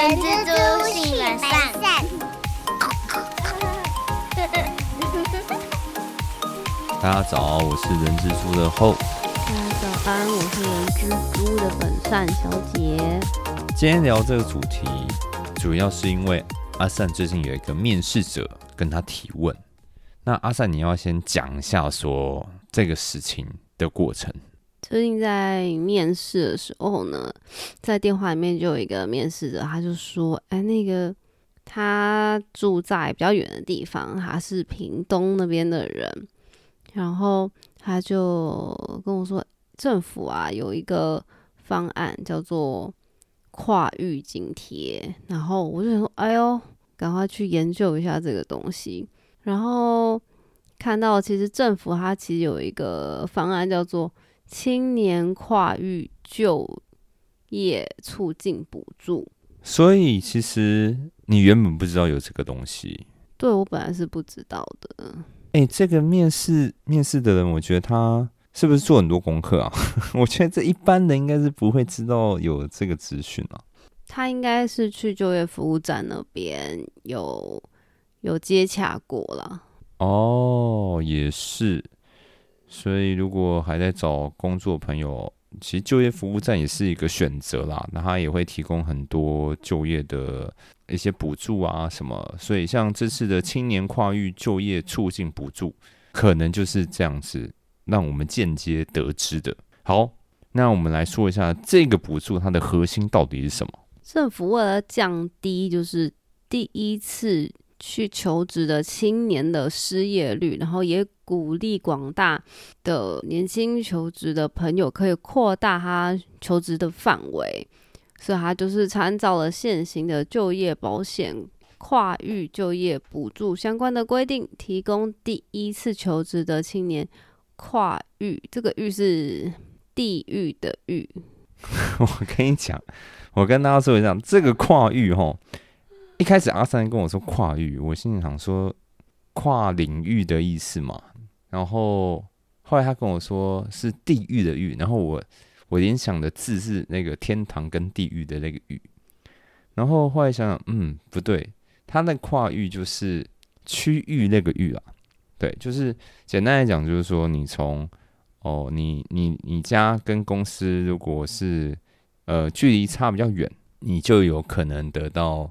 人蜘蛛性本善。大家早，我是人蜘蛛的后。大家早安，我是人蜘蛛的本善小姐。今天聊这个主题，主要是因为阿善最近有一个面试者跟他提问。那阿善，你要先讲一下说这个事情的过程。最近在面试的时候呢，在电话里面就有一个面试者，他就说：“哎，那个他住在比较远的地方，他是屏东那边的人。”然后他就跟我说：“政府啊有一个方案叫做跨域津贴。”然后我就想说：“哎呦，赶快去研究一下这个东西。”然后看到其实政府它其实有一个方案叫做。青年跨域就业促进补助，所以其实你原本不知道有这个东西。对我本来是不知道的。哎，这个面试面试的人，我觉得他是不是做很多功课啊？我觉得这一般人应该是不会知道有这个资讯啊。他应该是去就业服务站那边有有接洽过了。哦，也是。所以，如果还在找工作朋友，其实就业服务站也是一个选择啦。那他也会提供很多就业的一些补助啊什么。所以，像这次的青年跨域就业促进补助，可能就是这样子让我们间接得知的。好，那我们来说一下这个补助它的核心到底是什么？政府为了降低就是第一次。去求职的青年的失业率，然后也鼓励广大的年轻求职的朋友可以扩大他求职的范围，所以他就是参照了现行的就业保险跨域就业补助相关的规定，提供第一次求职的青年跨域，这个域是地域的域。我跟你讲，我跟大家说一下，这个跨域哈。一开始阿三跟我说跨域，我心里想说跨领域的意思嘛。然后后来他跟我说是地狱的狱，然后我我联想的字是那个天堂跟地狱的那个狱。然后后来想想，嗯，不对，他那跨域就是区域那个域啊。对，就是简单来讲，就是说你从哦，你你你家跟公司如果是呃距离差比较远，你就有可能得到。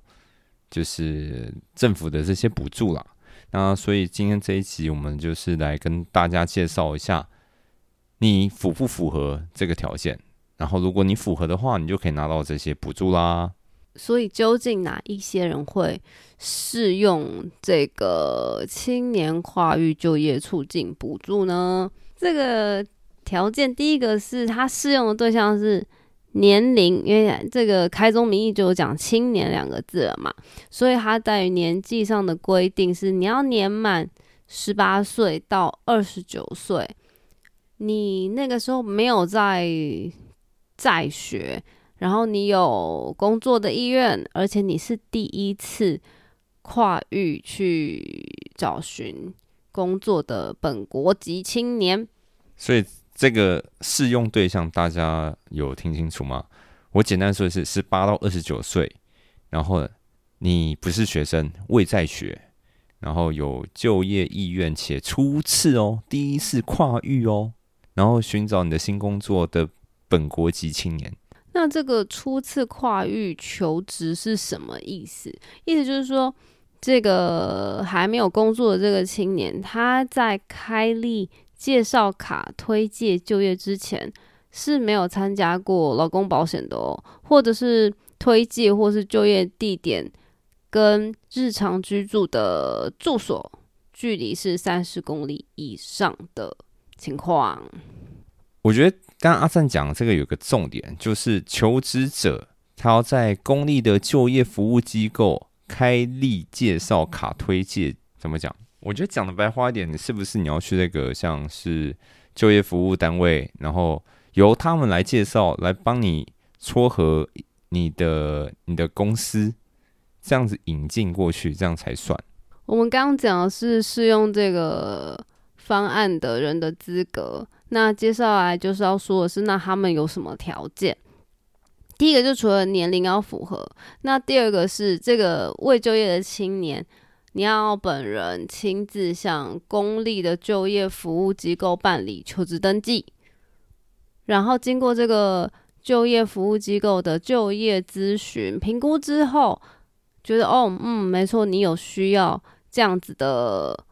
就是政府的这些补助啦。那所以今天这一集我们就是来跟大家介绍一下，你符不符合这个条件，然后如果你符合的话，你就可以拿到这些补助啦。所以究竟哪一些人会适用这个青年跨域就业促进补助呢？这个条件第一个是他适用的对象是。年龄，因为这个开宗明义就有讲“青年”两个字了嘛，所以它在于年纪上的规定是你要年满十八岁到二十九岁，你那个时候没有在在学，然后你有工作的意愿，而且你是第一次跨域去找寻工作的本国籍青年，所以。这个适用对象大家有听清楚吗？我简单说的是十八到二十九岁，然后你不是学生，未在学，然后有就业意愿且初次哦，第一次跨域哦，然后寻找你的新工作的本国籍青年。那这个初次跨域求职是什么意思？意思就是说，这个还没有工作的这个青年，他在开立。介绍卡推介就业之前是没有参加过劳工保险的哦，或者是推介或是就业地点跟日常居住的住所距离是三十公里以上的情况。我觉得刚刚阿赞讲这个有个重点，就是求职者他要在公立的就业服务机构开立介绍卡推介，怎么讲？我觉得讲的白话一点，是不是你要去那个像是就业服务单位，然后由他们来介绍，来帮你撮合你的你的公司，这样子引进过去，这样才算。我们刚刚讲的是适用这个方案的人的资格，那接下来就是要说的是，那他们有什么条件？第一个就除了年龄要符合，那第二个是这个未就业的青年，你要本人亲自向公立的就业服务机构办理求职登记，然后经过这个就业服务机构的就业咨询评估之后，觉得哦，嗯，没错，你有需要这样子的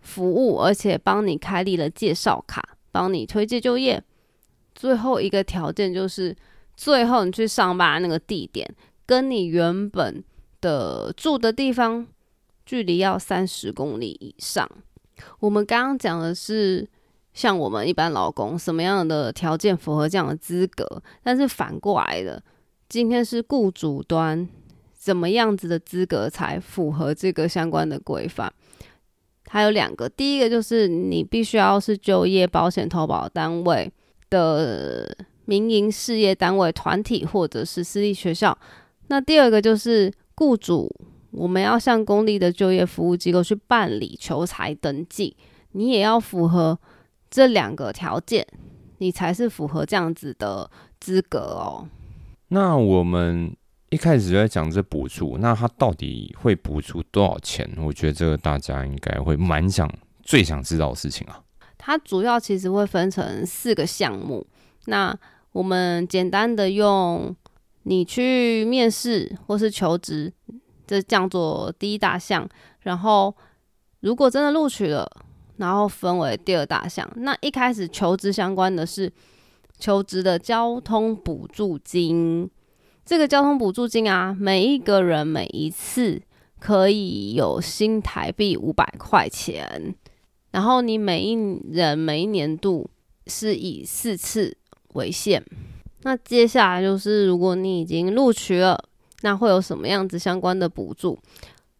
服务，而且帮你开立了介绍卡，帮你推荐就业。最后一个条件就是。最后，你去上班那个地点，跟你原本的住的地方距离要三十公里以上。我们刚刚讲的是，像我们一般老公什么样的条件符合这样的资格，但是反过来的，今天是雇主端怎么样子的资格才符合这个相关的规范？还有两个，第一个就是你必须要是就业保险投保单位的。民营事业单位、团体或者是私立学校。那第二个就是雇主，我们要向公立的就业服务机构去办理求财登记，你也要符合这两个条件，你才是符合这样子的资格哦。那我们一开始就在讲这补助，那它到底会补助多少钱？我觉得这个大家应该会蛮想、最想知道的事情啊。它主要其实会分成四个项目，那。我们简单的用你去面试或是求职，这叫做第一大项。然后如果真的录取了，然后分为第二大项。那一开始求职相关的是求职的交通补助金。这个交通补助金啊，每一个人每一次可以有新台币五百块钱。然后你每一人每一年度是以四次。为限。那接下来就是，如果你已经录取了，那会有什么样子相关的补助？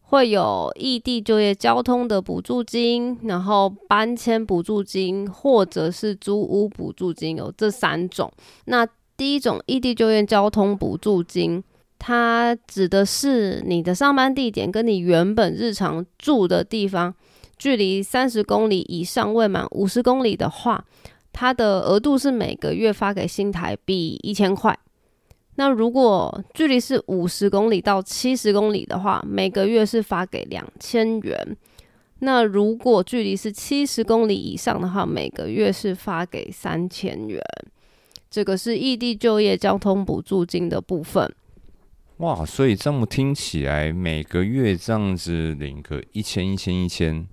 会有异地就业交通的补助金，然后搬迁补助金，或者是租屋补助金，有这三种。那第一种异地就业交通补助金，它指的是你的上班地点跟你原本日常住的地方距离三十公里以上未满五十公里的话。它的额度是每个月发给新台币一千块。那如果距离是五十公里到七十公里的话，每个月是发给两千元。那如果距离是七十公里以上的话，每个月是发给三千元。这个是异地就业交通补助金的部分。哇，所以这么听起来，每个月这样子领个一千、一千、一千。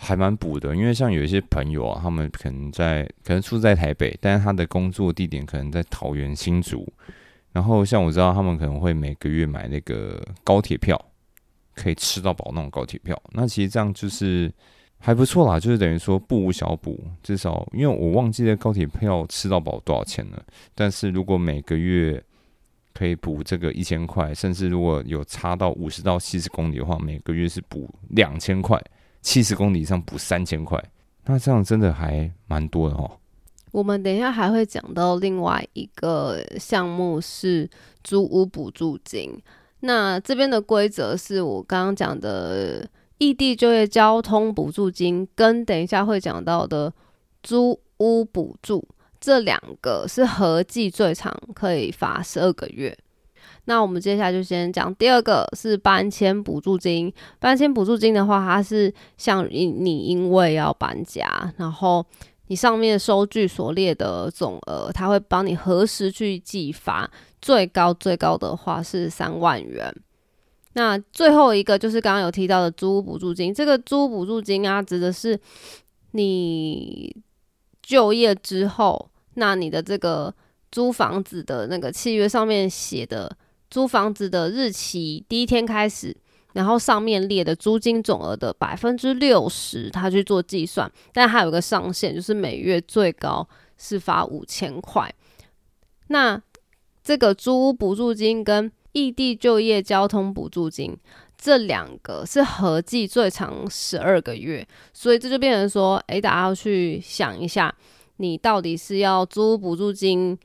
还蛮补的，因为像有一些朋友啊，他们可能在可能住在台北，但是他的工作地点可能在桃园新竹。然后像我知道，他们可能会每个月买那个高铁票，可以吃到饱那种高铁票。那其实这样就是还不错啦，就是等于说不无小补。至少因为我忘记了高铁票吃到饱多少钱了，但是如果每个月可以补这个一千块，甚至如果有差到五十到七十公里的话，每个月是补两千块。七十公里以上补三千块，那这样真的还蛮多的哦。我们等一下还会讲到另外一个项目是租屋补助金。那这边的规则是我刚刚讲的异地就业交通补助金，跟等一下会讲到的租屋补助这两个是合计最长可以发十二个月。那我们接下来就先讲第二个是搬迁补助金。搬迁补助金的话，它是像你你因为要搬家，然后你上面收据所列的总额，他会帮你核实去计发，最高最高的话是三万元。那最后一个就是刚刚有提到的租屋补助金，这个租屋补助金啊，指的是你就业之后，那你的这个租房子的那个契约上面写的。租房子的日期第一天开始，然后上面列的租金总额的百分之六十，他去做计算，但还有个上限，就是每月最高是发五千块。那这个租屋补助金跟异地就业交通补助金这两个是合计最长十二个月，所以这就变成说，诶，大家要去想一下，你到底是要租屋补助金。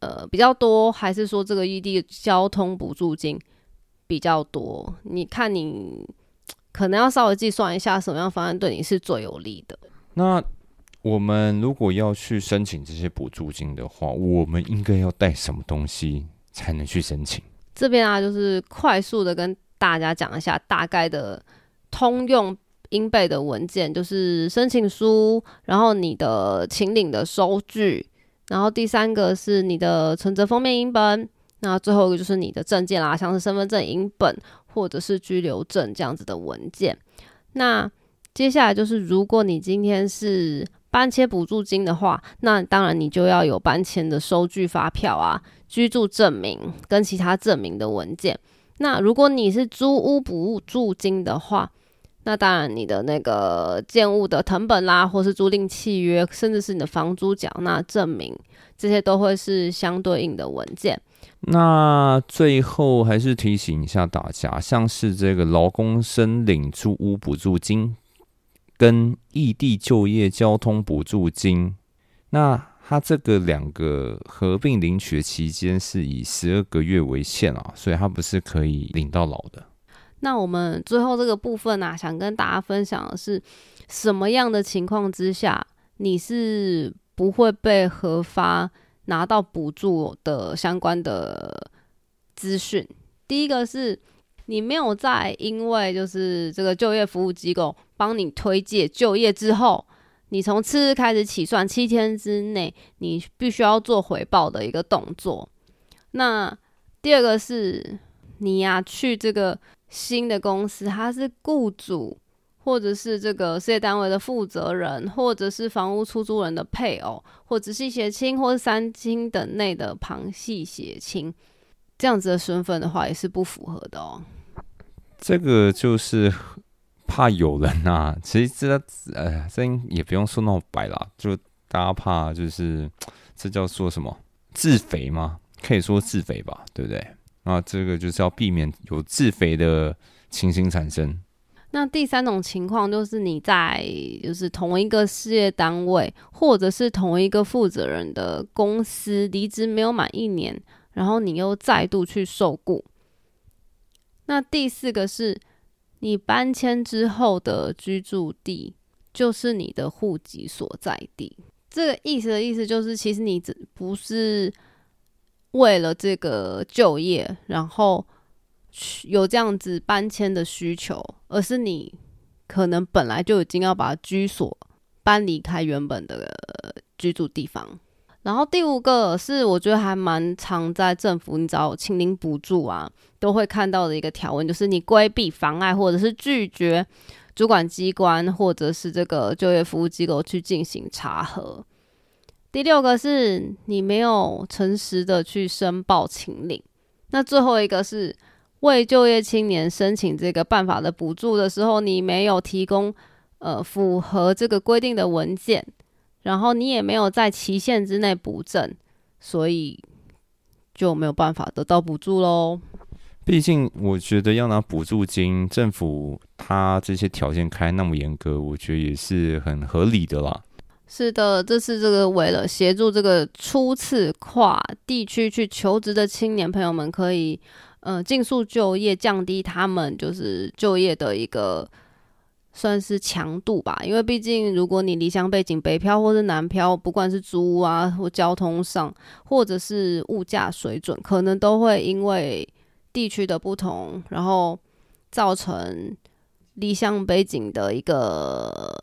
呃，比较多，还是说这个异地交通补助金比较多？你看，你可能要稍微计算一下，什么样方案对你是最有利的。那我们如果要去申请这些补助金的话，我们应该要带什么东西才能去申请。这边啊，就是快速的跟大家讲一下大概的通用应备的文件，就是申请书，然后你的请领的收据，然后第三个是你的存折封面影本，那最后一个就是你的证件啦，像是身份证影本或者是居留证这样子的文件。那接下来就是，如果你今天是搬迁补助金的话，那当然你就要有搬迁的收据、发票啊。居住证明跟其他证明的文件。那如果你是租屋补助金的话，那当然你的那个建物的成本啦，或是租赁契约，甚至是你的房租缴纳证明，这些都会是相对应的文件。那最后还是提醒一下大家，像是这个劳工申领租屋补助金跟异地就业交通补助金，那。它这个两个合并领取的期间是以十二个月为限啊，所以它不是可以领到老的。那我们最后这个部分呢，想跟大家分享的是，什么样的情况之下你是不会被核发拿到补助的相关的资讯？第一个是你没有在因为就是这个就业服务机构帮你推介就业之后。你从次日开始起算，七天之内你必须要做回报的一个动作。那第二个是，你呀去这个新的公司，他是雇主，或者是这个事业单位的负责人，或者是房屋出租人的配偶，或直系血亲，或是三亲等内的旁系血亲，这样子的身份的话，也是不符合的哦。这个就是。怕有人啊，其实这呃，这也不用说那么白啦，就大家怕就是这叫做什么自肥吗？可以说自肥吧，对不对？那这个就是要避免有自肥的情形产生。那第三种情况就是你在就是同一个事业单位或者是同一个负责人的公司离职没有满一年，然后你又再度去受雇。那第四个是。你搬迁之后的居住地就是你的户籍所在地。这个意思的意思就是，其实你只不是为了这个就业，然后有这样子搬迁的需求，而是你可能本来就已经要把居所搬离开原本的居住地方。然后第五个是我觉得还蛮常在政府你找清零补助啊，都会看到的一个条文，就是你规避、妨碍或者是拒绝主管机关或者是这个就业服务机构去进行查核。第六个是你没有诚实的去申报清领。那最后一个是为就业青年申请这个办法的补助的时候，你没有提供呃符合这个规定的文件。然后你也没有在期限之内补证，所以就没有办法得到补助喽。毕竟我觉得要拿补助金，政府他这些条件开那么严格，我觉得也是很合理的啦。是的，这是这个为了协助这个初次跨地区去求职的青年朋友们，可以呃尽速就业，降低他们就是就业的一个。算是强度吧，因为毕竟如果你离乡背景北漂或是南漂，不管是租屋啊或交通上，或者是物价水准，可能都会因为地区的不同，然后造成离乡背景的一个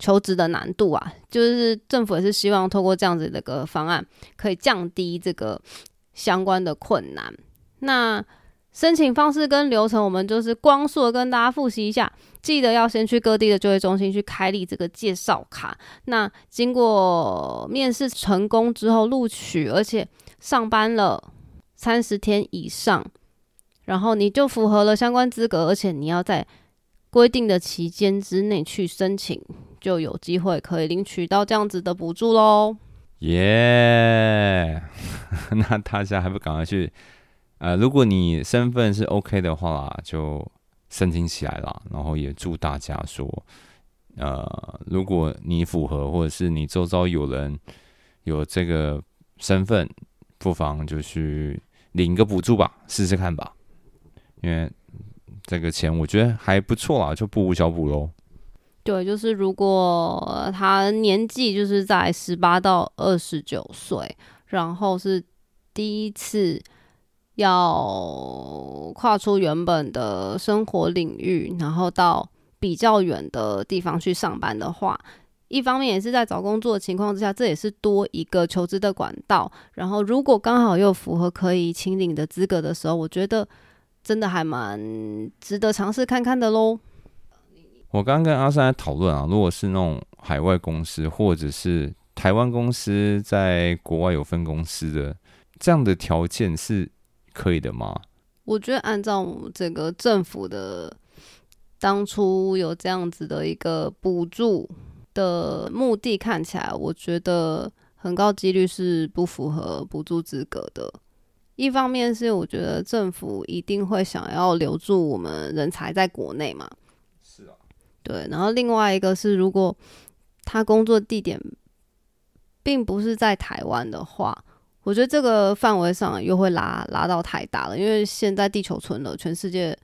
求职的难度啊。就是政府也是希望透过这样子的个方案，可以降低这个相关的困难。那申请方式跟流程，我们就是光速的跟大家复习一下。记得要先去各地的就业中心去开立这个介绍卡。那经过面试成功之后录取，而且上班了三十天以上，然后你就符合了相关资格，而且你要在规定的期间之内去申请，就有机会可以领取到这样子的补助喽。耶！那大家还不赶快去？呃，如果你身份是 OK 的话，就。申请起来了，然后也祝大家说，呃，如果你符合，或者是你周遭有人有这个身份，不妨就去领个补助吧，试试看吧。因为这个钱我觉得还不错啊，就不无小补喽。对，就是如果他年纪就是在十八到二十九岁，然后是第一次要跨出原本的生活领域，然后到比较远的地方去上班的话，一方面也是在找工作的情况之下，这也是多一个求职的管道。然后如果刚好又符合可以请领的资格的时候，我觉得真的还蛮值得尝试看看的喽。我刚刚跟阿三在讨论啊，如果是那种海外公司，或者是台湾公司在国外有分公司的，这样的条件是可以的吗？我觉得按照这个政府的当初有这样子的一个补助的目的看起来，我觉得很高几率是不符合补助资格的。一方面是我觉得政府一定会想要留住我们人才在国内嘛，对。然后另外一个是，如果他工作地点并不是在台湾的话，我觉得这个范围上又会拉拉到太大了，因为现在地球村了，全世界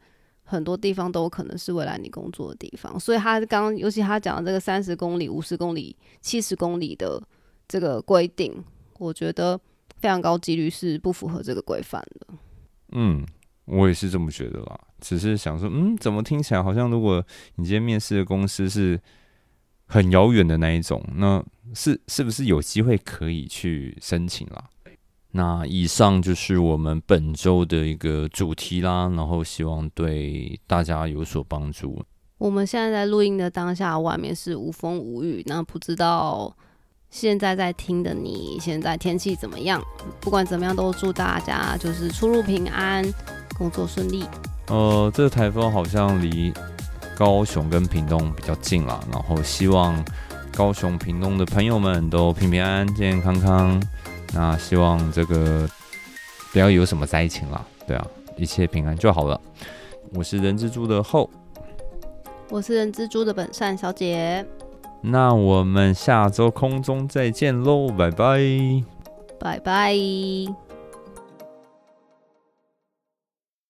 很多地方都可能是未来你工作的地方，所以他刚尤其他讲的这个三十公里、五十公里、七十公里的这个规定，我觉得非常高几率是不符合这个规范的。嗯，我也是这么觉得啦。只是想说，嗯，怎么听起来好像如果你今天面试的公司是很遥远的那一种，那是是不是有机会可以去申请啦？那以上就是我们本周的一个主题啦，然后希望对大家有所帮助。我们现在在录音的当下，外面是无风无雨，那不知道现在在听的你，现在天气怎么样？不管怎么样，都祝大家就是出入平安，工作顺利。呃，这个台风好像离高雄跟屏东比较近啦，然后希望高雄、屏东的朋友们都平平安安、健健康康。那希望这个不要有什么灾情啦，对啊，一切平安就好了。我是人蜘蛛的后，我是人蜘蛛的本善小姐，那我们下周空中再见喽，拜拜，拜拜。